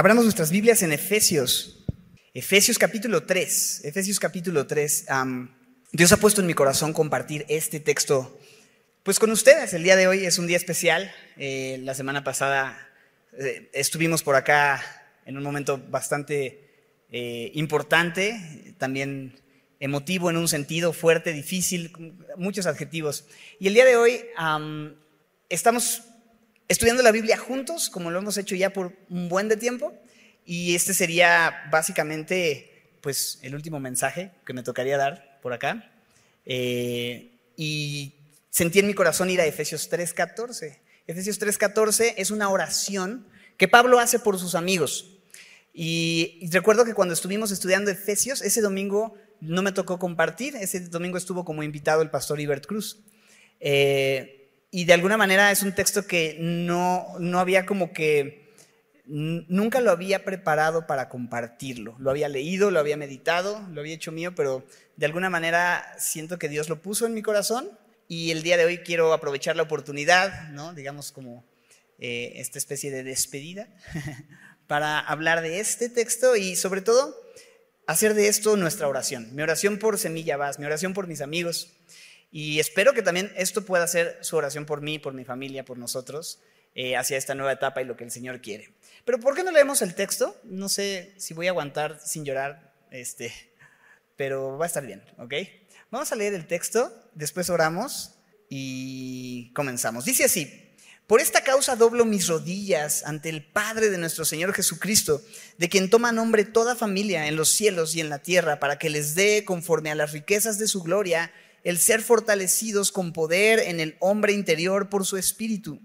Abramos nuestras Biblias en Efesios. Efesios capítulo 3. Efesios capítulo 3. Dios ha puesto en mi corazón compartir este texto pues con ustedes. El día de hoy es un día especial. Eh, la semana pasada eh, estuvimos por acá en un momento bastante eh, importante, también emotivo en un sentido, fuerte, difícil, muchos adjetivos. Y el día de hoy estamos estudiando la Biblia juntos, como lo hemos hecho ya por un buen de tiempo, y este sería básicamente pues el último mensaje que me tocaría dar por acá. Eh, y sentí en mi corazón ir a Efesios 3.14. Efesios 3.14 es una oración que Pablo hace por sus amigos. Y, recuerdo que cuando estuvimos estudiando Efesios, ese domingo no me tocó compartir, ese domingo estuvo como invitado el pastor Ibert Cruz. Eh, y de alguna manera es un texto que no, no había como que, nunca lo había preparado para compartirlo. Lo había leído, lo había meditado, lo había hecho mío, pero de alguna manera siento que Dios lo puso en mi corazón y el día de hoy quiero aprovechar la oportunidad, ¿no? digamos como eh, esta especie de despedida, para hablar de este texto y sobre todo hacer de esto nuestra oración. Mi oración por Semilla Vaz, mi oración por mis amigos, y espero que también esto pueda ser su oración por mí, por mi familia, por nosotros, eh, hacia esta nueva etapa y lo que el Señor quiere. Pero ¿por qué no leemos el texto? No sé si voy a aguantar sin llorar, este, pero va a estar bien, ¿ok? Vamos a leer el texto, después oramos y comenzamos. Dice así, por esta causa doblo mis rodillas ante el Padre de nuestro Señor Jesucristo, de quien toma nombre toda familia en los cielos y en la tierra, para que les dé, conforme a las riquezas de su gloria, el ser fortalecidos con poder en el hombre interior por su espíritu,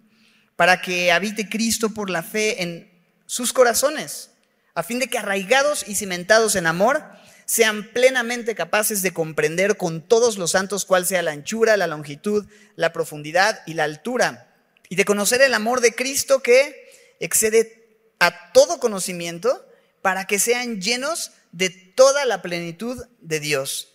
para que habite Cristo por la fe en sus corazones, a fin de que arraigados y cimentados en amor, sean plenamente capaces de comprender con todos los santos cuál sea la anchura, la longitud, la profundidad y la altura, y de conocer el amor de Cristo que excede a todo conocimiento, para que sean llenos de toda la plenitud de Dios.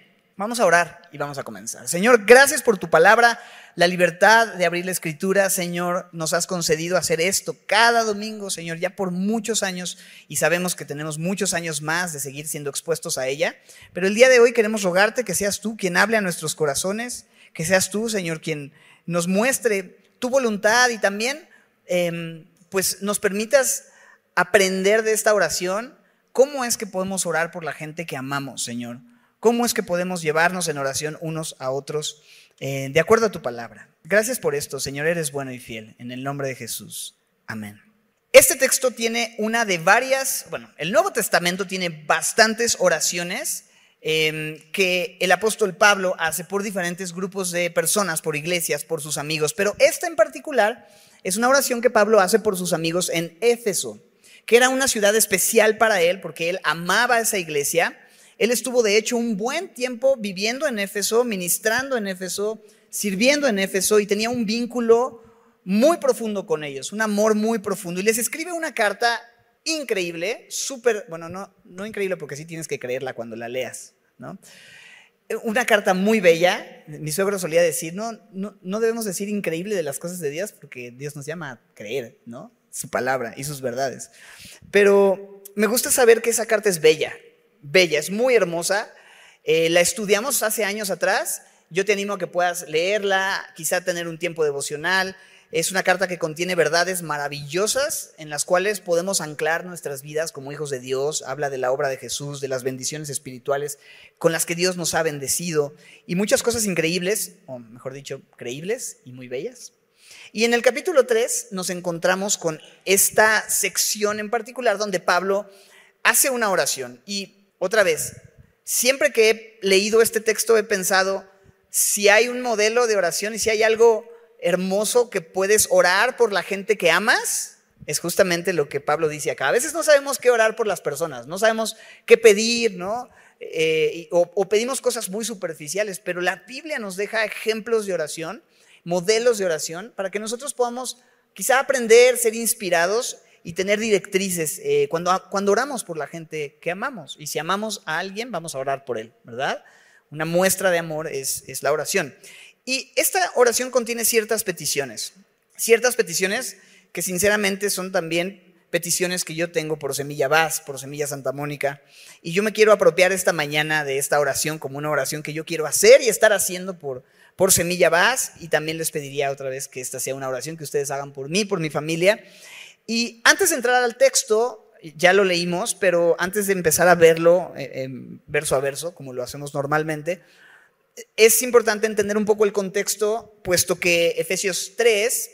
Vamos a orar y vamos a comenzar. Señor, gracias por tu palabra, la libertad de abrir la escritura, Señor, nos has concedido hacer esto cada domingo, Señor, ya por muchos años y sabemos que tenemos muchos años más de seguir siendo expuestos a ella. Pero el día de hoy queremos rogarte que seas tú quien hable a nuestros corazones, que seas tú, Señor, quien nos muestre tu voluntad y también, em, pues, nos permitas aprender de esta oración. ¿Cómo es que podemos orar por la gente que amamos, Señor? ¿Cómo es que podemos llevarnos en oración unos a otros eh, de acuerdo a tu palabra? Gracias por esto, Señor, eres bueno y fiel. En el nombre de Jesús. Amén. Este texto tiene una de varias, bueno, el Nuevo Testamento tiene bastantes oraciones em, que el apóstol Pablo hace por diferentes grupos de personas, por iglesias, por sus amigos, pero esta en particular es una oración que Pablo hace por sus amigos en Éfeso, que era una ciudad especial para él porque él amaba esa iglesia él estuvo de hecho un buen tiempo viviendo en Éfeso, ministrando en Éfeso, sirviendo en Éfeso y tenía un vínculo muy profundo con ellos, un amor muy profundo. Y les escribe una carta increíble, súper, bueno, no, no increíble porque sí tienes que creerla cuando la leas, ¿no? Una carta muy bella. Mi suegro solía decir, no, no, no debemos decir increíble de las cosas de Dios porque Dios nos llama a creer, ¿no? Su palabra y sus verdades. Pero me gusta saber que esa carta es bella, bella, es muy hermosa. Eh, la estudiamos hace años atrás. Yo te animo a que puedas leerla, quizá tener un tiempo devocional. Es una carta que contiene verdades maravillosas en las cuales podemos anclar nuestras vidas como hijos de Dios. Habla de la obra de Jesús, de las bendiciones espirituales con las que Dios nos ha bendecido y muchas cosas increíbles, o mejor dicho, creíbles y muy bellas. Y en el capítulo 3 nos encontramos con esta sección en particular donde Pablo hace una oración y otra vez, siempre que he leído este texto he pensado, si hay un modelo de oración y si hay algo hermoso que puedes orar por la gente que amas, es justamente lo que Pablo dice acá. A veces no sabemos qué orar por las personas, no sabemos qué pedir, ¿no? Eh, o, o pedimos cosas muy superficiales, pero la Biblia nos deja ejemplos de oración, modelos de oración, para que nosotros podamos quizá aprender, ser inspirados y tener directrices eh, cuando, cuando oramos por la gente que amamos. Y si amamos a alguien, vamos a orar por él, ¿verdad? Una muestra de amor es, es la oración. Y esta oración contiene ciertas peticiones, ciertas peticiones que sinceramente son también peticiones que yo tengo por Semilla Vaz, por Semilla Santa Mónica. Y yo me quiero apropiar esta mañana de esta oración como una oración que yo quiero hacer y estar haciendo por, por Semilla Vaz. Y también les pediría otra vez que esta sea una oración que ustedes hagan por mí, por mi familia. Y antes de entrar al texto, ya lo leímos, pero antes de empezar a verlo eh, verso a verso, como lo hacemos normalmente, es importante entender un poco el contexto, puesto que Efesios 3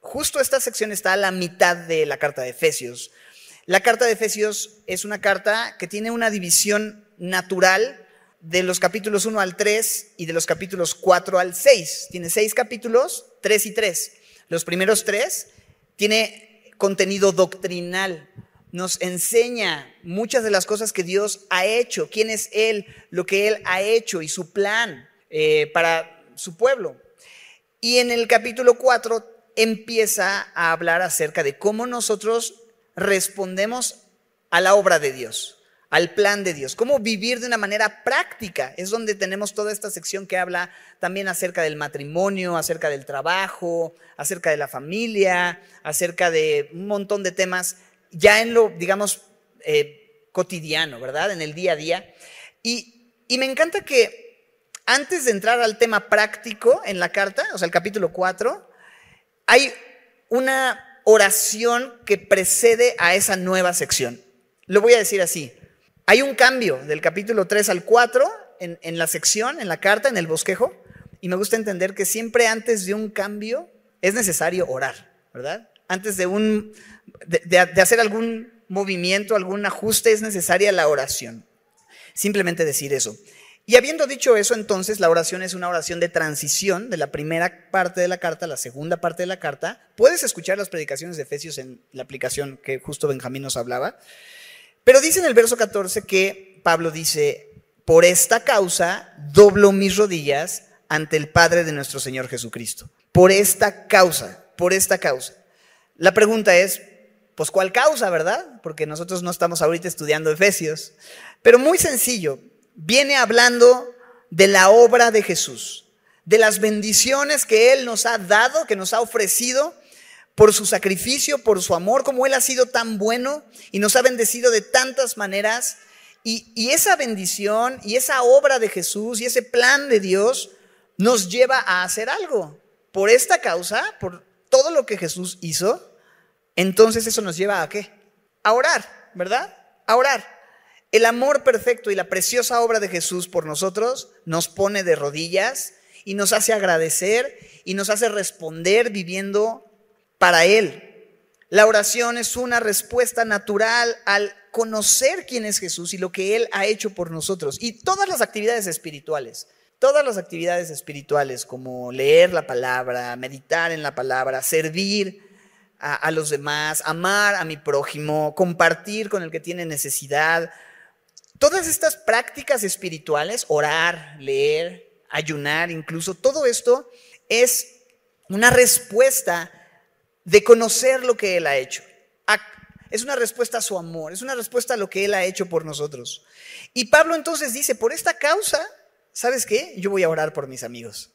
justo esta sección está a la mitad de la carta de Efesios. La carta de Efesios es una carta que tiene una división natural de los capítulos 1 al 3 y de los capítulos 4 al 6. Tiene seis capítulos, 3 y 3. Los primeros tres tiene contenido doctrinal. Nos enseña muchas de las cosas que Dios ha hecho, quién es Él, lo que Él ha hecho y su plan eh, para su pueblo. Y en el capítulo 4 empieza a hablar acerca de cómo nosotros respondemos a la obra de Dios, al plan de Dios, cómo vivir de una manera práctica. Es donde tenemos toda esta sección que habla también acerca del matrimonio, acerca del trabajo, acerca de la familia, acerca de un montón de temas ya en lo, digamos, eh, cotidiano, ¿verdad? En el día a día. Y, y me encanta que antes de entrar al tema práctico en la carta, o sea, el capítulo 4, hay una oración que precede a esa nueva sección. Lo voy a decir así. Hay un cambio del capítulo 3 al 4 en, la sección, en la carta, en el bosquejo, y me gusta entender que siempre antes de un cambio es necesario orar, ¿verdad? Antes de, un, de hacer algún movimiento, algún ajuste, es necesaria la oración. Simplemente decir eso. Y habiendo dicho eso, entonces la oración es una oración de transición de la primera parte de la carta a la segunda parte de la carta. Puedes escuchar las predicaciones de Efesios en la aplicación que justo Benjamín nos hablaba. Pero dice en el verso 14 que Pablo dice, por esta causa doblo mis rodillas ante el Padre de nuestro Señor Jesucristo. Por esta causa, por esta causa. La pregunta es, pues ¿cuál causa, verdad? Porque nosotros no estamos ahorita estudiando Efesios. Pero muy sencillo, viene hablando de la obra de Jesús, de las bendiciones que Él nos ha dado, que nos ha ofrecido por su sacrificio, por su amor, como Él ha sido tan bueno y nos ha bendecido de tantas maneras. Y, esa bendición y esa obra de Jesús y ese plan de Dios nos lleva a hacer algo. Por esta causa, por todo lo que Jesús hizo, entonces eso nos lleva a qué? A orar, ¿verdad? A orar. El amor perfecto y la preciosa obra de Jesús por nosotros nos pone de rodillas y nos hace agradecer y nos hace responder viviendo para Él. La oración es una respuesta natural al conocer quién es Jesús y lo que Él ha hecho por nosotros. Y todas las actividades espirituales, todas las actividades espirituales como leer la palabra, meditar en la palabra, servir a, los demás, amar a mi prójimo, compartir con el que tiene necesidad, Todas estas prácticas espirituales, orar, leer, ayunar, incluso, todo esto es una respuesta de conocer lo que Él ha hecho. Es una respuesta a su amor, es una respuesta a lo que Él ha hecho por nosotros. Y Pablo entonces dice, por esta causa, ¿sabes qué? Yo voy a orar por mis amigos.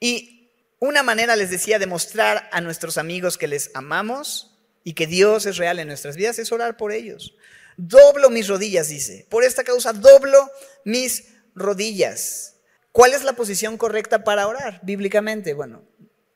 Y una manera, les decía, de mostrar a nuestros amigos que les amamos y que Dios es real en nuestras vidas es orar por ellos. Doblo mis rodillas, dice. Por esta causa doblo mis rodillas. ¿Cuál es la posición correcta para orar bíblicamente? Bueno,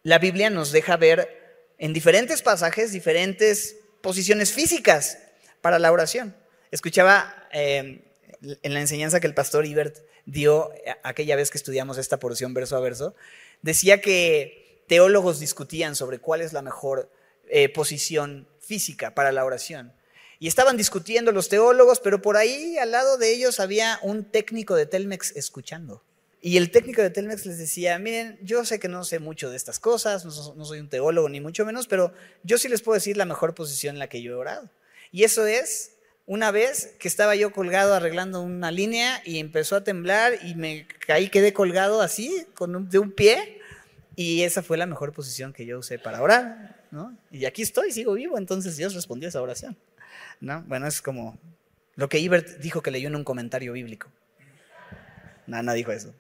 la Biblia nos deja ver en diferentes pasajes diferentes posiciones físicas para la oración. Escuchaba eh, en la enseñanza que el pastor Ibert dio aquella vez que estudiamos esta porción verso a verso, decía que teólogos discutían sobre cuál es la mejor eh, posición física para la oración. Y estaban discutiendo los teólogos, pero por ahí al lado de ellos había un técnico de Telmex escuchando. Y el técnico de Telmex les decía, miren, yo sé que no sé mucho de estas cosas, no, soy un teólogo ni mucho menos, pero yo sí les puedo decir la mejor posición en la que yo he orado. Y eso es una vez que estaba yo colgado arreglando una línea y empezó a temblar y me caí, quedé colgado así, con de un pie, y esa fue la mejor posición que yo usé para orar. ¿no? Y aquí estoy, sigo vivo, entonces Dios respondió a esa oración. ¿no? Bueno, es como lo que Ibert dijo que leyó en un comentario bíblico. Nada, dijo eso.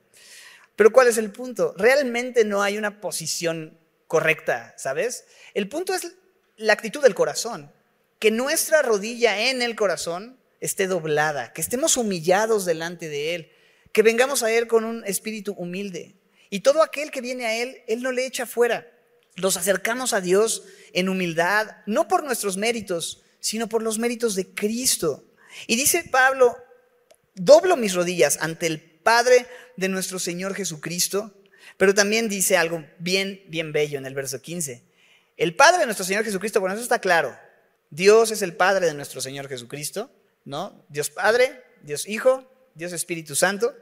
Pero ¿cuál es el punto? Realmente no hay una posición correcta, ¿sabes? El punto es la actitud del corazón. Que nuestra rodilla en el corazón esté doblada, que estemos humillados delante de Él, que vengamos a Él con un espíritu humilde. Y todo aquel que viene a Él, Él no le echa fuera. Los acercamos a Dios en humildad, no por nuestros méritos, sino por los méritos de Cristo. Y dice Pablo, doblo mis rodillas ante el Padre de nuestro Señor Jesucristo, pero también dice algo bien, bien bello en el verso 15. El Padre de nuestro Señor Jesucristo, bueno, eso está claro. Dios es el Padre de nuestro Señor Jesucristo, ¿no? Dios Padre, Dios Hijo, Dios Espíritu Santo,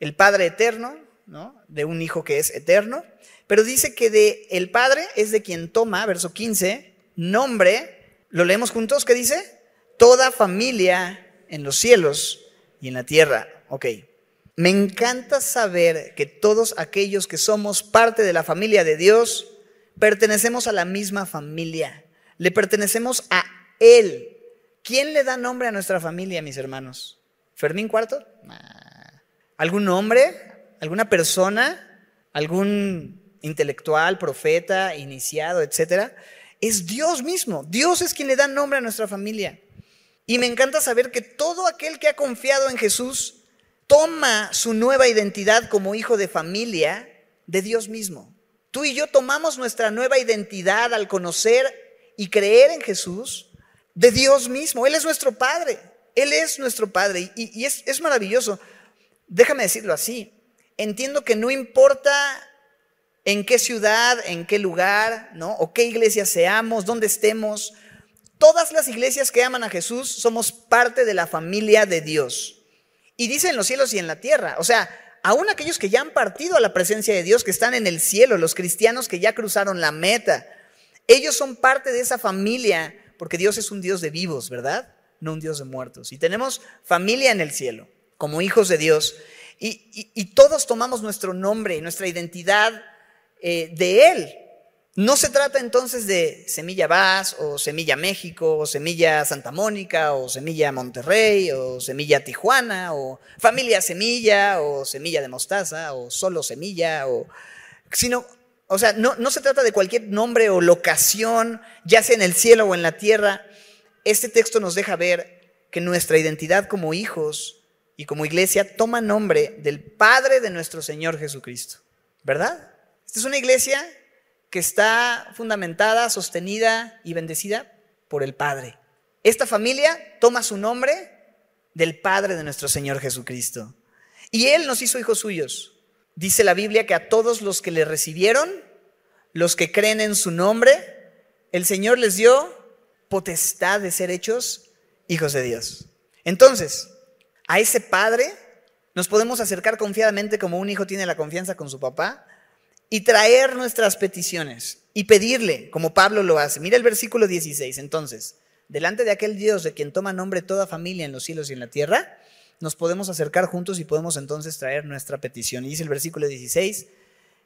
el Padre eterno, ¿no? De un Hijo que es eterno. Pero dice que de el Padre es de quien toma, verso 15, nombre, lo leemos juntos, ¿qué dice? Toda familia en los cielos y en la tierra. Ok. Me encanta saber que todos aquellos que somos parte de la familia de Dios, pertenecemos a la misma familia. Le pertenecemos a Él. ¿Quién le da nombre a nuestra familia, mis hermanos? ¿Fermín Cuarto? ¿Algún nombre? ¿Alguna persona? ¿Algún intelectual, profeta, iniciado, etcétera? Es Dios mismo. Dios es quien le da nombre a nuestra familia. Y me encanta saber que todo aquel que ha confiado en Jesús toma su nueva identidad como hijo de familia de Dios mismo. Tú y yo tomamos nuestra nueva identidad al conocer y creer en Jesús de Dios mismo. Él es nuestro Padre. Él es nuestro Padre. Y, es, es maravilloso. Déjame decirlo así. Entiendo que no importa en qué ciudad, en qué lugar, ¿no? O qué iglesia seamos, dónde estemos. Todas las iglesias que aman a Jesús somos parte de la familia de Dios. Y dice en los cielos y en la tierra. O sea, aún aquellos que ya han partido a la presencia de Dios, que están en el cielo, los cristianos que ya cruzaron la meta, ellos son parte de esa familia, porque Dios es un Dios de vivos, ¿verdad? No un Dios de muertos. Y tenemos familia en el cielo, como hijos de Dios. Y, todos tomamos nuestro nombre, nuestra identidad eh, de Él. No se trata entonces de Semilla Vaz o Semilla México o Semilla Santa Mónica o Semilla Monterrey o Semilla Tijuana o Familia Semilla o Semilla de Mostaza o solo Semilla o sino o sea, no, no se trata de cualquier nombre o locación, ya sea en el cielo o en la tierra. Este texto nos deja ver que nuestra identidad como hijos y como iglesia toma nombre del Padre de nuestro Señor Jesucristo. ¿Verdad? Esta es una iglesia que está fundamentada, sostenida y bendecida por el Padre. Esta familia toma su nombre del Padre de nuestro Señor Jesucristo. Y Él nos hizo hijos suyos. Dice la Biblia que a todos los que le recibieron, los que creen en su nombre, el Señor les dio potestad de ser hechos hijos de Dios. Entonces, a ese Padre nos podemos acercar confiadamente como un hijo tiene la confianza con su papá y traer nuestras peticiones y pedirle, como Pablo lo hace. Mira el versículo 16. Entonces, delante de aquel Dios de quien toma nombre toda familia en los cielos y en la tierra, nos podemos acercar juntos y podemos entonces traer nuestra petición. Y dice el versículo 16,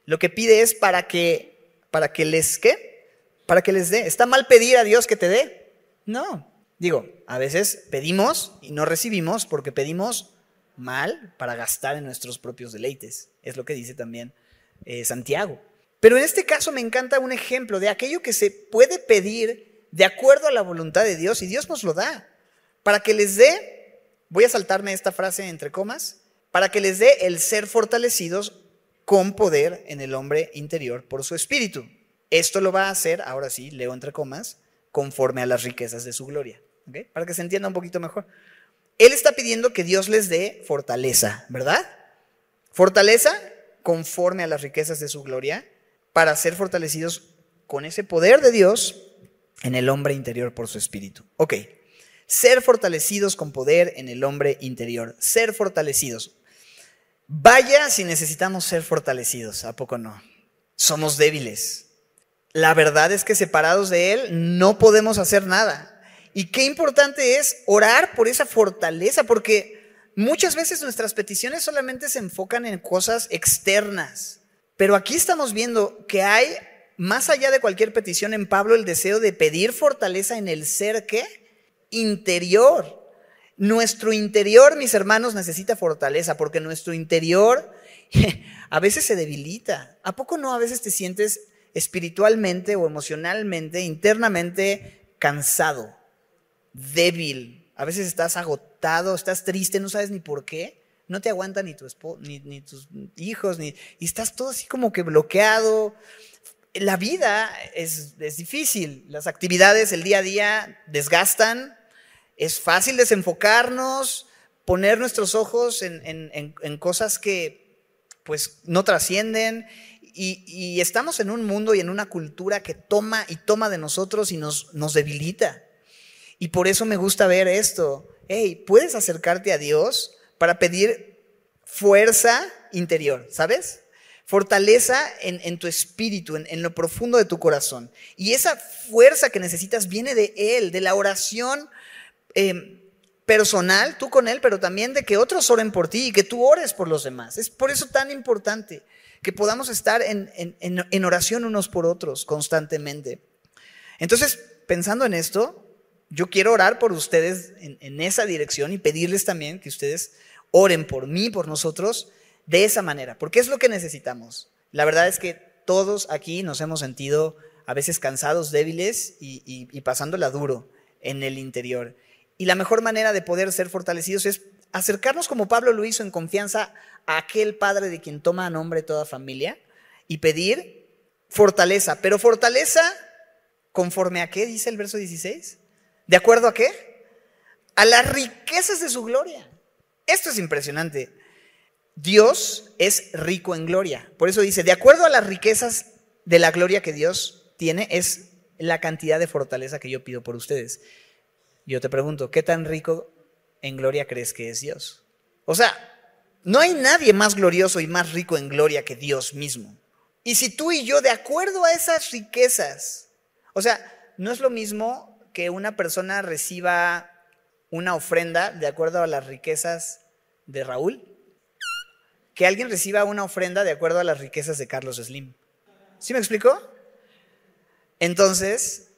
lo que pide es para que, para que les, ¿qué? Para que les dé. ¿Está mal pedir a Dios que te dé? No. Digo, a veces pedimos y no recibimos porque pedimos mal para gastar en nuestros propios deleites. Es lo que dice también eh, Santiago. Pero en este caso me encanta un ejemplo de aquello que se puede pedir de acuerdo a la voluntad de Dios y Dios nos lo da. Para que les dé, voy a saltarme esta frase entre comas, para que les dé el ser fortalecidos con poder en el hombre interior por su espíritu. Esto lo va a hacer, ahora sí, leo entre comas, conforme a las riquezas de su gloria. Para que se entienda un poquito mejor. Él está pidiendo que Dios les dé fortaleza, ¿verdad? Fortaleza conforme a las riquezas de su gloria, para ser fortalecidos con ese poder de Dios en el hombre interior por su espíritu. Ok, ser fortalecidos con poder en el hombre interior, ser fortalecidos. Vaya si necesitamos ser fortalecidos, ¿a poco no? Somos débiles. La verdad es que separados de Él no podemos hacer nada. Y qué importante es orar por esa fortaleza, porque Muchas veces nuestras peticiones solamente se enfocan en cosas externas, pero aquí estamos viendo que hay más allá de cualquier petición en Pablo, el deseo de pedir fortaleza en el ser que interior. Nuestro interior, mis hermanos, necesita fortaleza porque nuestro interior a veces se debilita. ¿A poco no a veces te sientes espiritualmente o emocionalmente, internamente cansado, débil? A veces estás agotado, estás triste, no sabes ni por qué. No te aguanta ni, tu ni, tus hijos, ni, y estás todo así como que bloqueado. La vida es, es difícil, las actividades, el día a día desgastan, es fácil desenfocarnos, poner nuestros ojos en, cosas que pues no trascienden y, estamos en un mundo y en una cultura que toma y toma de nosotros y nos, nos debilita. Y por eso me gusta ver esto. Hey, puedes acercarte a Dios para pedir fuerza interior, ¿sabes? Fortaleza en, tu espíritu, en, lo profundo de tu corazón. Y esa fuerza que necesitas viene de Él, de la oración Em, personal, tú con Él, pero también de que otros oren por ti y que tú ores por los demás. Es por eso tan importante que podamos estar en, oración unos por otros constantemente. Entonces, pensando en esto, yo quiero orar por ustedes en, esa dirección y pedirles también que ustedes oren por mí, por nosotros, de esa manera, porque es lo que necesitamos. La verdad es que todos aquí nos hemos sentido a veces cansados, débiles y, y pasándola duro en el interior. Y la mejor manera de poder ser fortalecidos es acercarnos como Pablo lo hizo en confianza a aquel Padre de quien toma nombre toda familia y pedir fortaleza. Pero fortaleza conforme a qué, dice el verso 16. ¿De acuerdo a qué? A las riquezas de su gloria. Esto es impresionante. Dios es rico en gloria. Por eso dice, de acuerdo a las riquezas de la gloria que Dios tiene, es la cantidad de fortaleza que yo pido por ustedes. Yo te pregunto, ¿qué tan rico en gloria crees que es Dios? O sea, no hay nadie más glorioso y más rico en gloria que Dios mismo. Y si tú y yo, de acuerdo a esas riquezas, o sea, no es lo mismo que una persona reciba una ofrenda de acuerdo a las riquezas de Raúl, que alguien reciba una ofrenda de acuerdo a las riquezas de Carlos Slim. ¿Sí me explicó? Entonces,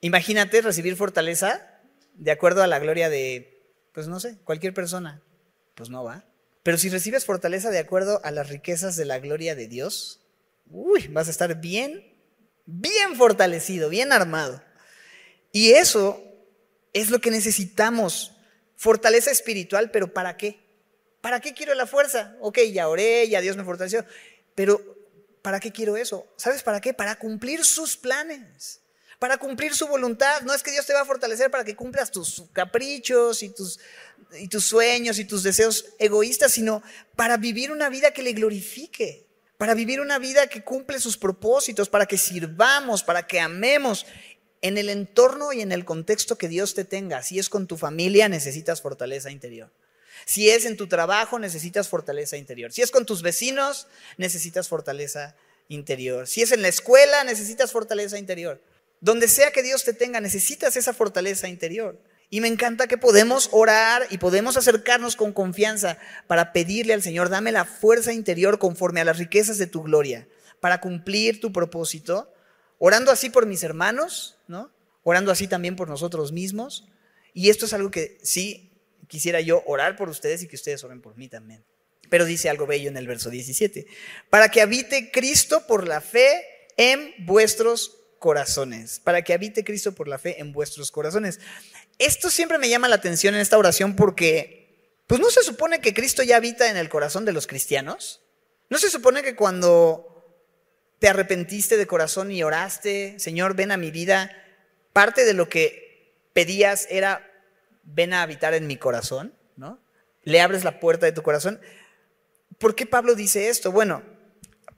Imagínate recibir fortaleza de acuerdo a la gloria de, pues no sé, cualquier persona. Pues no va. Pero si recibes fortaleza de acuerdo a las riquezas de la gloria de Dios, uy, vas a estar bien, bien fortalecido, bien armado. Y eso es lo que necesitamos. Fortaleza espiritual, pero ¿para qué? ¿Para qué quiero la fuerza? Ok, ya oré, ya Dios me fortaleció, pero ¿para qué quiero eso? ¿Sabes para qué? Para cumplir sus planes para cumplir su voluntad. No es que Dios te va a fortalecer para que cumplas tus caprichos y tus, y tus sueños y tus deseos egoístas, sino para vivir una vida que le glorifique, para vivir una vida que cumple sus propósitos, para que sirvamos, para que amemos en el entorno y en el contexto que Dios te tenga. Si es con tu familia, necesitas fortaleza interior. Si es en tu trabajo, necesitas fortaleza interior. Si es con tus vecinos, necesitas fortaleza interior. Si es en la escuela, necesitas fortaleza interior. Donde sea que Dios te tenga, necesitas esa fortaleza interior. Y me encanta que podemos orar y podemos acercarnos con confianza para pedirle al Señor, dame la fuerza interior conforme a las riquezas de tu gloria, para cumplir tu propósito, orando así por mis hermanos, ¿no? Orando así también por nosotros mismos. Y esto es algo que sí quisiera yo orar por ustedes y que ustedes oren por mí también. Pero dice algo bello en el verso 17, para que habite Cristo por la fe en vuestros corazones, para que habite Cristo por la fe en vuestros corazones. Esto siempre me llama la atención en esta oración porque, pues no se supone que Cristo ya habita en el corazón de los cristianos. No se supone que cuando te arrepentiste de corazón y oraste, Señor, ven a mi vida, parte de lo que pedías era, ven a habitar en mi corazón, ¿no? Le abres la puerta de tu corazón. ¿Por qué Pablo dice esto? Bueno,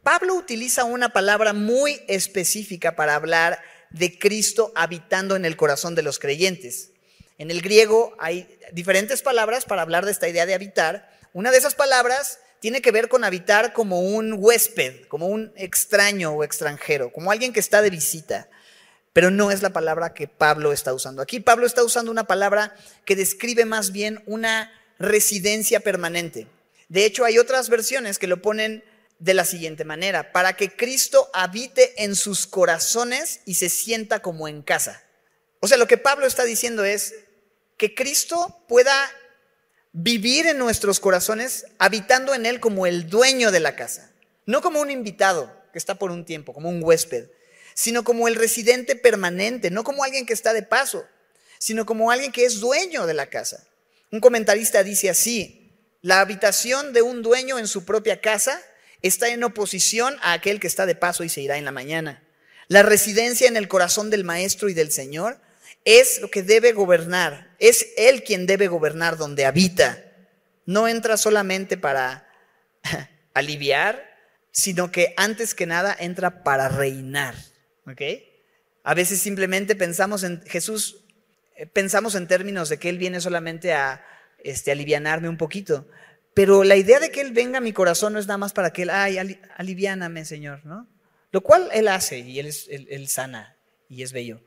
Pablo utiliza una palabra muy específica para hablar de Cristo habitando en el corazón de los creyentes. En el griego hay diferentes palabras para hablar de esta idea de habitar. Una de esas palabras tiene que ver con habitar como un huésped, como un extraño o extranjero, como alguien que está de visita. Pero no es la palabra que Pablo está usando. Aquí Pablo está usando una palabra que describe más bien una residencia permanente. De hecho, hay otras versiones que lo ponen de la siguiente manera, para que Cristo habite en sus corazones y se sienta como en casa. O sea, lo que Pablo está diciendo es que Cristo pueda vivir en nuestros corazones habitando en Él como el dueño de la casa, no como un invitado que está por un tiempo, como un huésped, sino como el residente permanente, no como alguien que está de paso, sino como alguien que es dueño de la casa. Un comentarista dice así, la habitación de un dueño en su propia casa está en oposición a aquel que está de paso y se irá en la mañana. La residencia en el corazón del Maestro y del Señor es lo que debe gobernar. Es Él quien debe gobernar donde habita. No entra solamente para aliviar, sino que antes que nada entra para reinar. ¿Ok? A veces simplemente pensamos en Jesús, eh, pensamos en términos de que Él viene solamente a este, alivianarme un poquito. Pero la idea de que Él venga a mi corazón no es nada más para que Él, ay, aliviáname, Señor, ¿no? Lo cual Él hace y Él, es, él sana y es bello.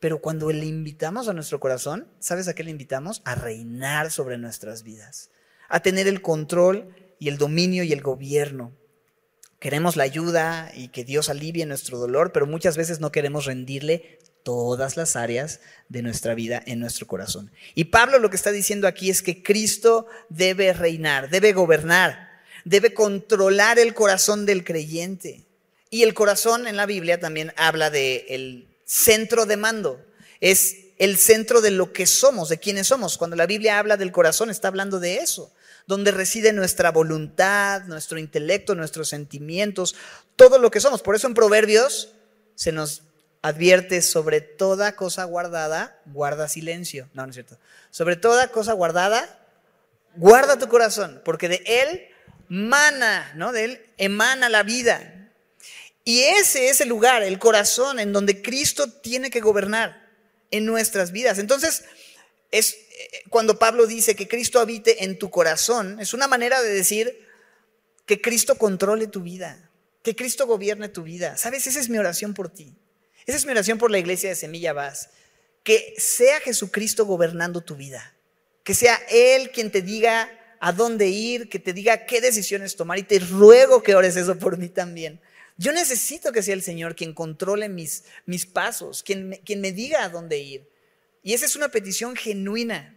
Pero cuando le invitamos a nuestro corazón, ¿sabes a qué le invitamos? A reinar sobre nuestras vidas, a tener el control y el dominio y el gobierno. Queremos la ayuda y que Dios alivie nuestro dolor, pero muchas veces no queremos rendirle todas las áreas de nuestra vida en nuestro corazón. Y Pablo lo que está diciendo aquí es que Cristo debe reinar, debe gobernar, debe controlar el corazón del creyente. Y el corazón en la Biblia también habla de el centro de mando, es el centro de lo que somos, de quienes somos. Cuando la Biblia habla del corazón, está hablando de eso, donde reside nuestra voluntad, nuestro intelecto, nuestros sentimientos, todo lo que somos. Por eso en Proverbios se nos advierte sobre toda cosa guardada, guarda silencio. No, no es cierto. Sobre toda cosa guardada, guarda tu corazón, porque de él mana, ¿no? De él emana la vida. Y ese es el lugar, el corazón, en donde Cristo tiene que gobernar en nuestras vidas. Entonces, es cuando Pablo dice que Cristo habite en tu corazón, es una manera de decir que Cristo controle tu vida, que Cristo gobierne tu vida. ¿Sabes? Esa es mi oración por ti. Esa es mi oración por la iglesia de Semilla Vaz. Que sea Jesucristo gobernando tu vida. Que sea Él quien te diga a dónde ir, que te diga qué decisiones tomar. Y te ruego que ores eso por mí también. Yo necesito que sea el Señor quien controle mis, mis pasos, quien quien me diga a dónde ir. Y esa es una petición genuina.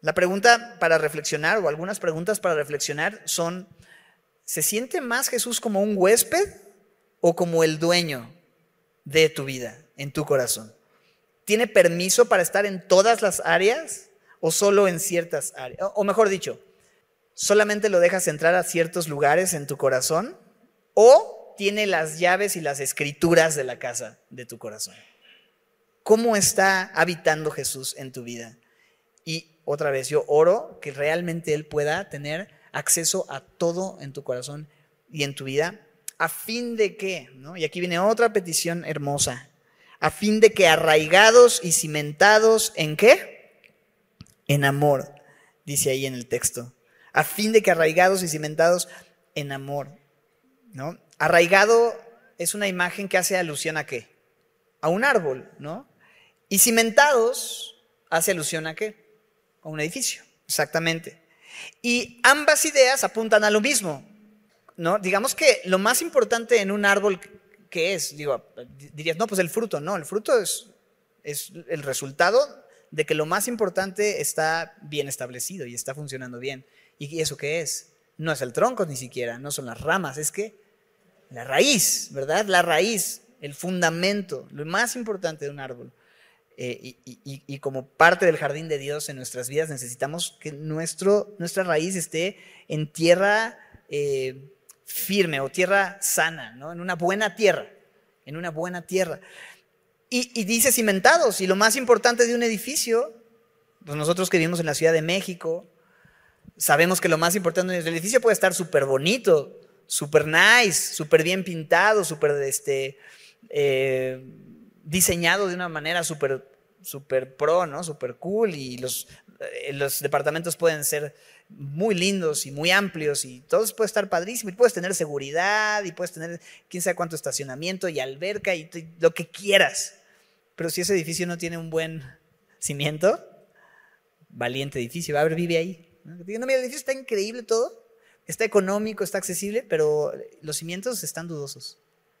La pregunta para reflexionar, o algunas preguntas para reflexionar, son, ¿se siente más Jesús como un huésped o como el dueño de tu vida, en tu corazón? ¿Tiene permiso para estar en todas las áreas o solo en ciertas áreas? O mejor dicho, ¿solamente lo dejas entrar a ciertos lugares en tu corazón? ¿O tiene las llaves y las escrituras de la casa de tu corazón. ¿Cómo está habitando Jesús en tu vida? Y otra vez, yo oro que realmente Él pueda tener acceso a todo en tu corazón y en tu vida, a fin de que, ¿no? y aquí viene otra petición hermosa, a fin de que arraigados y cimentados en qué? En amor, dice ahí en el texto, a fin de que arraigados y cimentados en amor, ¿no? Arraigado es una imagen que hace alusión a qué? A un árbol, ¿no? Y cimentados hace alusión a qué? A un edificio, exactamente. Y ambas ideas apuntan a lo mismo, ¿no? Digamos que lo más importante en un árbol, ¿qué es? Digo, dirías, no, pues el fruto, no, el fruto es, es el resultado de que lo más importante está bien establecido y está funcionando bien. ¿Y eso qué es? No es el tronco ni siquiera, no son las ramas, es que la raíz, ¿verdad? La raíz, el fundamento, lo más importante de un árbol. Eh, y, como parte del jardín de Dios en nuestras vidas necesitamos que nuestro, nuestra raíz esté en tierra eh, firme o tierra sana, ¿no? en una buena tierra, en una buena tierra. Y, dice cimentados, y lo más importante de un edificio, pues nosotros que vivimos en la Ciudad de México, sabemos que lo más importante del edificio puede estar súper bonito, super nice, súper bien pintado, súper este, eh, diseñado de una manera súper super pro, ¿no? Súper cool y los, eh, los departamentos pueden ser muy lindos y muy amplios y todo puede estar padrísimo y puedes tener seguridad y puedes tener quién sabe cuánto estacionamiento y alberca y lo que quieras. Pero si ese edificio no tiene un buen cimiento, valiente edificio, va a ver, vive ahí. No, mira, el edificio está increíble todo, Está económico, está accesible, pero los cimientos están dudosos.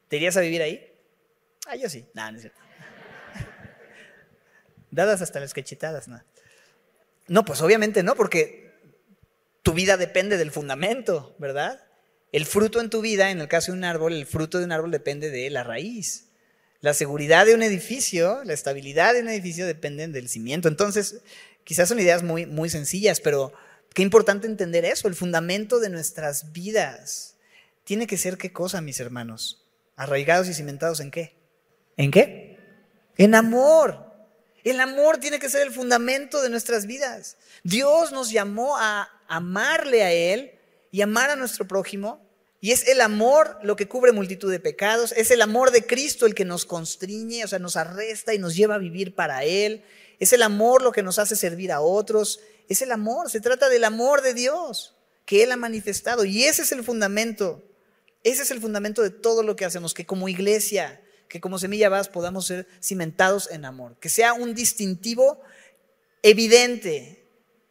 ¿Te irías a vivir ahí? Ah, yo sí. No, no es cierto. Dadas hasta las cachetadas, no. No, pues obviamente no, porque tu vida depende del fundamento, ¿verdad? El fruto en tu vida, en el caso de un árbol, el fruto de un árbol depende de la raíz. La seguridad de un edificio, la estabilidad de un edificio dependen del cimiento. Entonces, quizás son ideas muy, muy sencillas, pero qué importante entender eso. El fundamento de nuestras vidas tiene que ser qué cosa, mis hermanos. Arraigados y cimentados en qué? ¿En qué? En amor. El amor tiene que ser el fundamento de nuestras vidas. Dios nos llamó a amarle a Él y amar a nuestro prójimo y es el amor lo que cubre multitud de pecados, es el amor de Cristo el que nos constriñe, o sea, nos arresta y nos lleva a vivir para Él, es el amor lo que nos hace servir a otros, es el amor, se trata del amor de Dios que Él ha manifestado y ese es el fundamento, ese es el fundamento de todo lo que hacemos, que como iglesia, que como semilla vas podamos ser cimentados en amor, que sea un distintivo evidente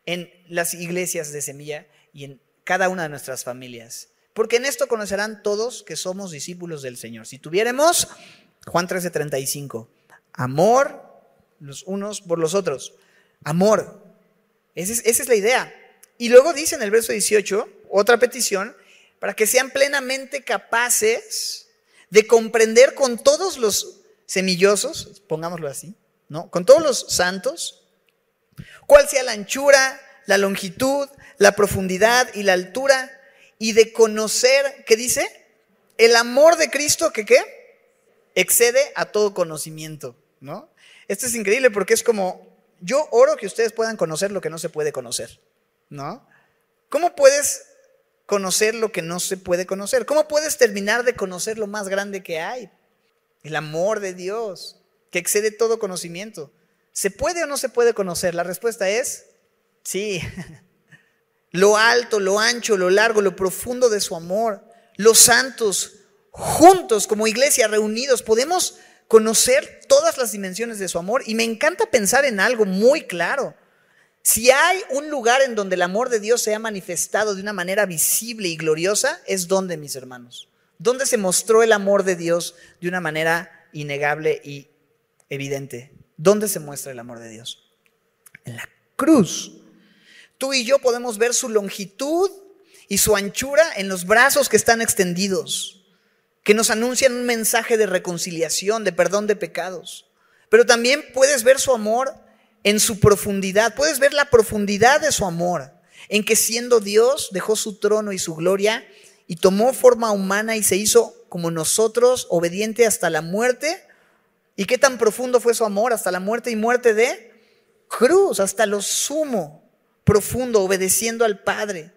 en las iglesias de semilla y en cada una de nuestras familias. Porque en esto conocerán todos que somos discípulos del Señor. Si tuviéramos, Juan 13:35, amor los unos por los otros. Amor. Esa es, esa es la idea. Y luego dice en el verso 18, otra petición, para que sean plenamente capaces de comprender con todos los semillosos, pongámoslo así, ¿no? Con todos los santos, cuál sea la anchura, la longitud, la profundidad y la altura y de conocer, ¿qué dice? El amor de Cristo que qué? Excede a todo conocimiento, ¿no? Esto es increíble porque es como, yo oro que ustedes puedan conocer lo que no se puede conocer, ¿no? ¿Cómo puedes conocer lo que no se puede conocer? ¿Cómo puedes terminar de conocer lo más grande que hay? El amor de Dios, que excede todo conocimiento. ¿Se puede o no se puede conocer? La respuesta es sí. lo alto, lo ancho, lo largo, lo profundo de su amor. Los santos, juntos como iglesia, reunidos, podemos conocer todas las dimensiones de su amor. Y me encanta pensar en algo muy claro. Si hay un lugar en donde el amor de Dios se ha manifestado de una manera visible y gloriosa, es donde, mis hermanos. Donde se mostró el amor de Dios de una manera innegable y evidente. ¿Dónde se muestra el amor de Dios? En la cruz. Tú y yo podemos ver su longitud y su anchura en los brazos que están extendidos, que nos anuncian un mensaje de reconciliación, de perdón de pecados. Pero también puedes ver su amor en su profundidad, puedes ver la profundidad de su amor, en que siendo Dios dejó su trono y su gloria y tomó forma humana y se hizo como nosotros, obediente hasta la muerte. ¿Y qué tan profundo fue su amor hasta la muerte y muerte de cruz, hasta lo sumo? profundo, obedeciendo al Padre.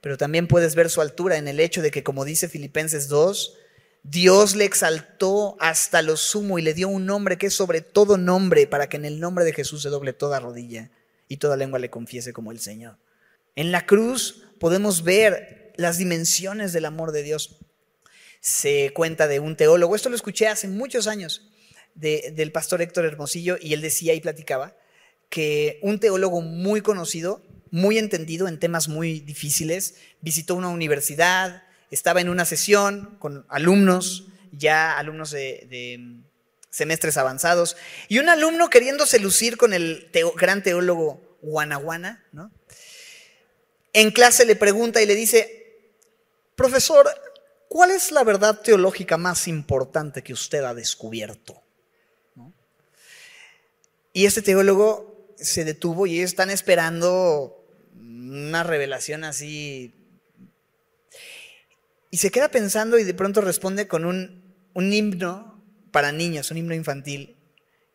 Pero también puedes ver su altura en el hecho de que, como dice Filipenses 2, Dios le exaltó hasta lo sumo y le dio un nombre que es sobre todo nombre, para que en el nombre de Jesús se doble toda rodilla y toda lengua le confiese como el Señor. En la cruz podemos ver las dimensiones del amor de Dios. Se cuenta de un teólogo, esto lo escuché hace muchos años, del pastor Héctor Hermosillo, y él decía y platicaba que un teólogo muy conocido, muy entendido en temas muy difíciles, visitó una universidad, estaba en una sesión con alumnos, ya alumnos de, semestres avanzados, y un alumno queriéndose lucir con el gran teólogo Guanaguana, ¿no? En clase le pregunta y le dice, profesor, ¿cuál es la verdad teológica más importante que usted ha descubierto? Y este teólogo se detuvo y ellos están esperando una revelación así. Y se queda pensando y de pronto responde con un, himno para niños, un himno infantil.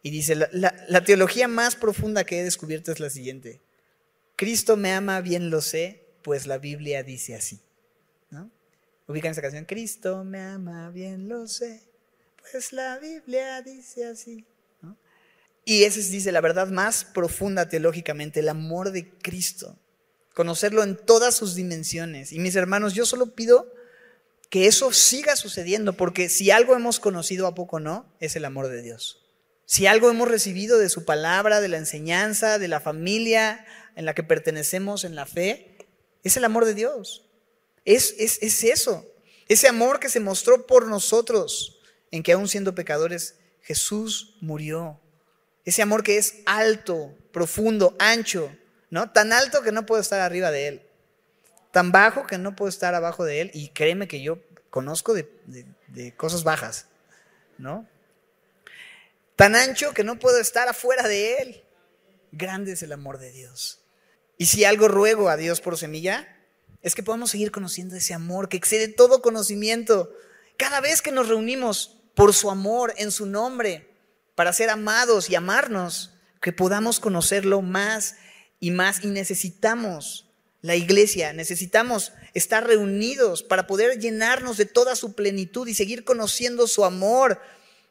Y dice, la, teología más profunda que he descubierto es la siguiente. Cristo me ama, bien lo sé, pues la Biblia dice así. ¿No? Ubican esa canción, Cristo me ama, bien lo sé, pues la Biblia dice así. Y esa es, dice, la verdad más profunda teológicamente, el amor de Cristo. Conocerlo en todas sus dimensiones. Y mis hermanos, yo solo pido que eso siga sucediendo, porque si algo hemos conocido a poco no, es el amor de Dios. Si algo hemos recibido de su palabra, de la enseñanza, de la familia en la que pertenecemos en la fe, es el amor de Dios. Es, es, es eso. Ese amor que se mostró por nosotros, en que aún siendo pecadores, Jesús murió. Ese amor que es alto, profundo, ancho, ¿no? Tan alto que no puedo estar arriba de él. Tan bajo que no puedo estar abajo de él. Y créeme que yo conozco de, de cosas bajas, ¿no? Tan ancho que no puedo estar afuera de él. Grande es el amor de Dios. Y si algo ruego a Dios por semilla, es que podamos seguir conociendo ese amor que excede todo conocimiento. Cada vez que nos reunimos por su amor, en su nombre, para ser amados y amarnos, que podamos conocerlo más y más. Y necesitamos la iglesia, necesitamos estar reunidos para poder llenarnos de toda su plenitud y seguir conociendo su amor,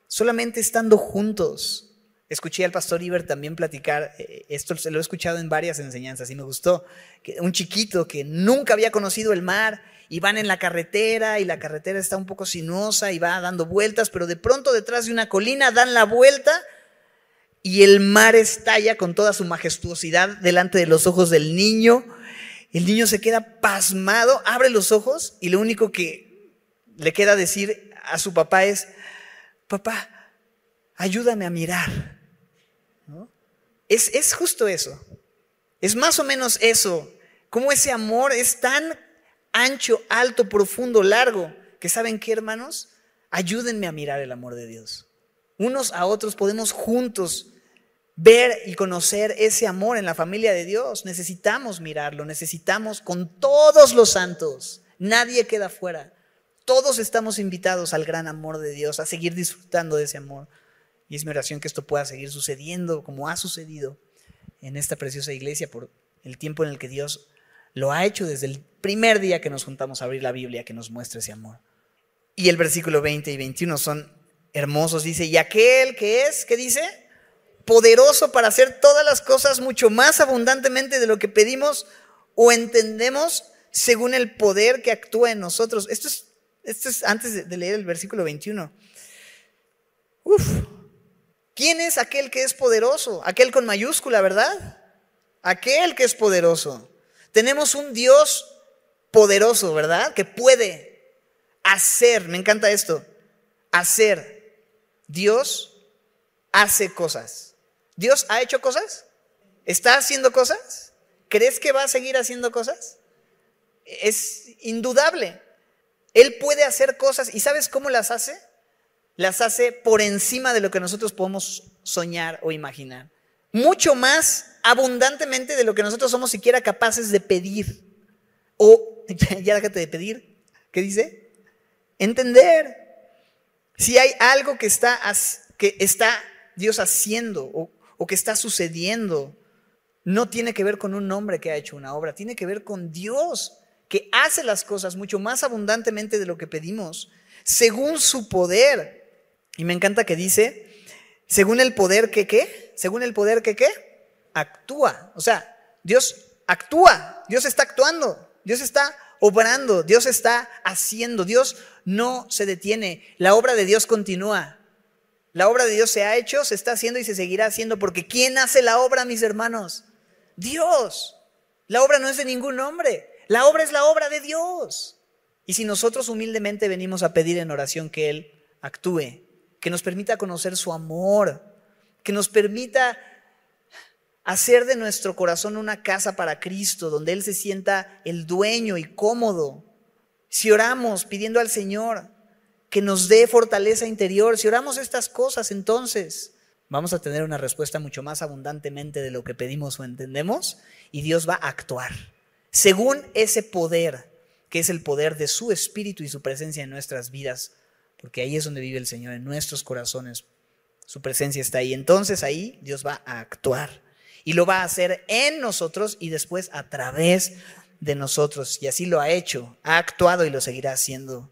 solamente estando juntos. Escuché al pastor Iber también platicar, eh, esto se lo he escuchado en varias enseñanzas y me gustó, que un chiquito que nunca había conocido el mar y van en la carretera y la carretera está un poco sinuosa y va dando vueltas, pero de pronto detrás de una colina dan la vuelta y el mar estalla con toda su majestuosidad delante de los ojos del niño. El niño se queda pasmado, abre los ojos y lo único que le queda decir a su papá es, papá, ayúdame a mirar. Es, justo eso. Es más o menos eso. Como ese amor es tan ancho, alto, profundo, largo, que saben qué, hermanos, ayúdenme a mirar el amor de Dios. Unos a otros podemos juntos ver y conocer ese amor en la familia de Dios. Necesitamos mirarlo, necesitamos con todos los santos. Nadie queda fuera. Todos estamos invitados al gran amor de Dios, a seguir disfrutando de ese amor. Y es mi oración que esto pueda seguir sucediendo como ha sucedido en esta preciosa iglesia por el tiempo en el que Dios lo ha hecho desde el primer día que nos juntamos a abrir la Biblia, que nos muestra ese amor. Y el versículo 20 y 21 son hermosos. Dice, y aquel que es, ¿qué dice? Poderoso para hacer todas las cosas mucho más abundantemente de lo que pedimos o entendemos según el poder que actúa en nosotros. Esto es, esto es antes de leer el versículo 21. Uf, ¿Quién es aquel que es poderoso? Aquel con mayúscula, ¿verdad? Aquel que es poderoso. Tenemos un Dios poderoso, ¿verdad? Que puede hacer, me encanta esto, hacer. Dios hace cosas. ¿Dios ha hecho cosas? ¿Está haciendo cosas? ¿Crees que va a seguir haciendo cosas? Es indudable. Él puede hacer cosas y ¿sabes cómo las hace? las hace por encima de lo que nosotros podemos soñar o imaginar. Mucho más abundantemente de lo que nosotros somos siquiera capaces de pedir. O, ya déjate de pedir, ¿qué dice? Entender. Si hay algo que está, que está Dios haciendo o, o que está sucediendo, no tiene que ver con un hombre que ha hecho una obra, tiene que ver con Dios que hace las cosas mucho más abundantemente de lo que pedimos, según su poder y me encanta que dice, según el poder que qué, según el poder que qué, actúa. O sea, Dios actúa, Dios está actuando, Dios está obrando, Dios está haciendo, Dios no se detiene, la obra de Dios continúa. La obra de Dios se ha hecho, se está haciendo y se seguirá haciendo, porque ¿quién hace la obra, mis hermanos? Dios. La obra no es de ningún hombre, la obra es la obra de Dios. Y si nosotros humildemente venimos a pedir en oración que Él actúe, que nos permita conocer su amor, que nos permita hacer de nuestro corazón una casa para Cristo, donde Él se sienta el dueño y cómodo. Si oramos pidiendo al Señor que nos dé fortaleza interior, si oramos estas cosas, entonces vamos a tener una respuesta mucho más abundantemente de lo que pedimos o entendemos y Dios va a actuar según ese poder, que es el poder de su Espíritu y su presencia en nuestras vidas porque ahí es donde vive el Señor, en nuestros corazones. Su presencia está ahí. Entonces ahí Dios va a actuar y lo va a hacer en nosotros y después a través de nosotros. Y así lo ha hecho, ha actuado y lo seguirá haciendo.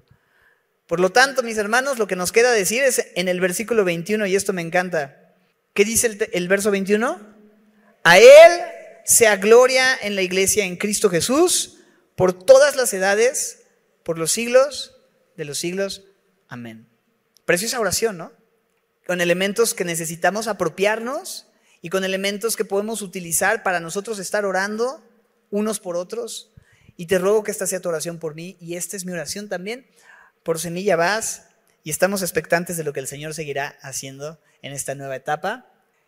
Por lo tanto, mis hermanos, lo que nos queda decir es en el versículo 21, y esto me encanta. ¿Qué dice el, el verso 21? A Él sea gloria en la iglesia en Cristo Jesús por todas las edades, por los siglos de los siglos. Amén. Preciosa oración, ¿no? Con elementos que necesitamos apropiarnos y con elementos que podemos utilizar para nosotros estar orando unos por otros Y te ruego que esta sea tu oración por mí y esta es mi oración también por Semilla Vas y estamos expectantes de lo que el Señor seguirá haciendo en esta nueva etapa,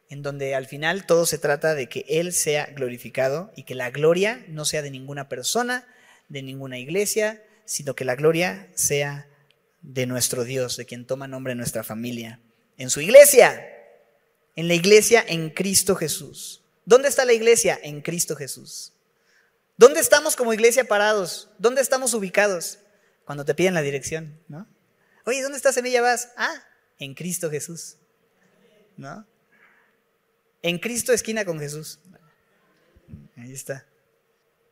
en donde al final todo se trata de que Él sea glorificado y que la gloria no sea de ninguna persona, de ninguna iglesia, sino que la gloria sea de nuestro Dios, de quien toma nombre nuestra familia, en su iglesia, en la iglesia en Cristo Jesús. ¿Dónde está la iglesia? En Cristo Jesús. ¿Dónde estamos como iglesia parados? ¿Dónde estamos ubicados? Cuando te piden la dirección, ¿no? Oye, ¿dónde está Semilla Vas? Ah, en Cristo Jesús. ¿No? En Cristo esquina con Jesús. Ahí está.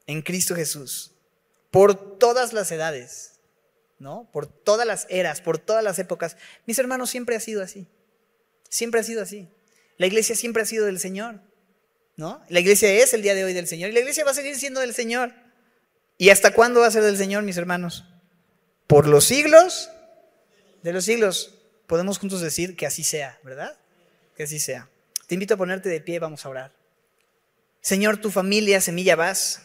En Cristo Jesús. Por todas las edades, ¿no? Por todas las eras, por todas las épocas. Mis hermanos, siempre ha sido así. Siempre ha sido así. La iglesia siempre ha sido del Señor. ¿no? La iglesia es el día de hoy del Señor y la iglesia va a seguir siendo del Señor. ¿Y hasta cuándo va a ser del Señor, mis hermanos? Por los siglos de los siglos. Podemos juntos decir que así sea, ¿verdad? Que así sea. Te invito a ponerte de pie, vamos a orar. Señor, tu familia, Semilla Vas,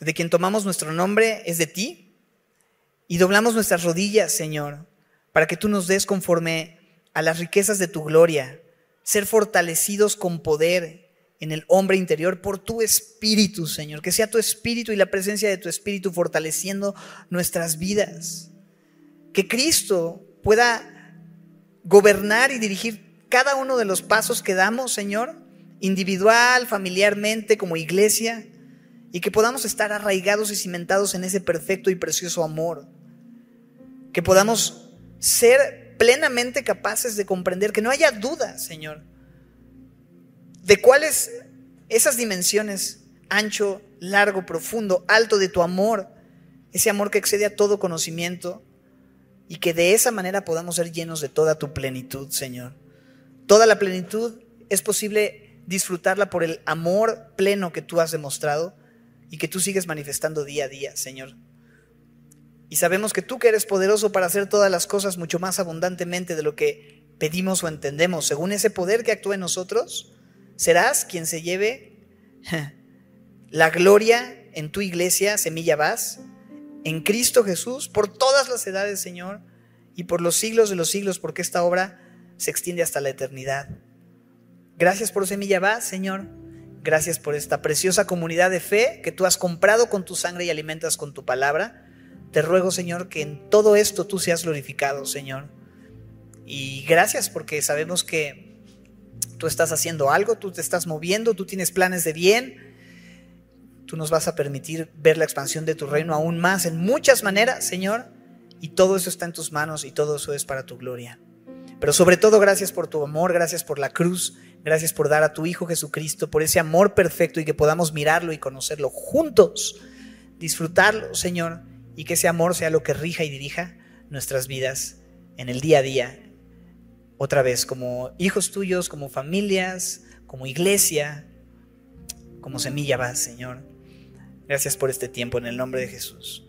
de quien tomamos nuestro nombre, es de ti. Y doblamos nuestras rodillas, Señor, para que tú nos des conforme a las riquezas de tu gloria, ser fortalecidos con poder en el hombre interior por tu espíritu, Señor. Que sea tu espíritu y la presencia de tu espíritu fortaleciendo nuestras vidas. Que Cristo pueda gobernar y dirigir cada uno de los pasos que damos, Señor, individual, familiarmente, como iglesia, y que podamos estar arraigados y cimentados en ese perfecto y precioso amor. Que podamos ser plenamente capaces de comprender, que no haya duda, Señor, de cuáles esas dimensiones, ancho, largo, profundo, alto de tu amor, ese amor que excede a todo conocimiento, y que de esa manera podamos ser llenos de toda tu plenitud, Señor. Toda la plenitud es posible disfrutarla por el amor pleno que tú has demostrado y que tú sigues manifestando día a día, Señor. Y sabemos que tú que eres poderoso para hacer todas las cosas mucho más abundantemente de lo que pedimos o entendemos, según ese poder que actúa en nosotros, serás quien se lleve la gloria en tu iglesia, Semilla Vas, en Cristo Jesús, por todas las edades, Señor, y por los siglos de los siglos, porque esta obra se extiende hasta la eternidad. Gracias por Semilla Vas, Señor. Gracias por esta preciosa comunidad de fe que tú has comprado con tu sangre y alimentas con tu palabra. Te ruego, Señor, que en todo esto tú seas glorificado, Señor. Y gracias porque sabemos que Tú estás haciendo algo, tú te estás moviendo, tú tienes planes de bien. Tú nos vas a permitir ver la expansión de tu reino aún más en muchas maneras, Señor. Y todo eso está en tus manos y todo eso es para tu gloria. Pero sobre todo gracias por tu amor, gracias por la cruz, gracias por dar a tu Hijo Jesucristo, por ese amor perfecto y que podamos mirarlo y conocerlo juntos, disfrutarlo, Señor, y que ese amor sea lo que rija y dirija nuestras vidas en el día a día, otra vez como hijos tuyos, como familias, como iglesia, como semilla vas, Señor. Gracias por este tiempo en el nombre de Jesús.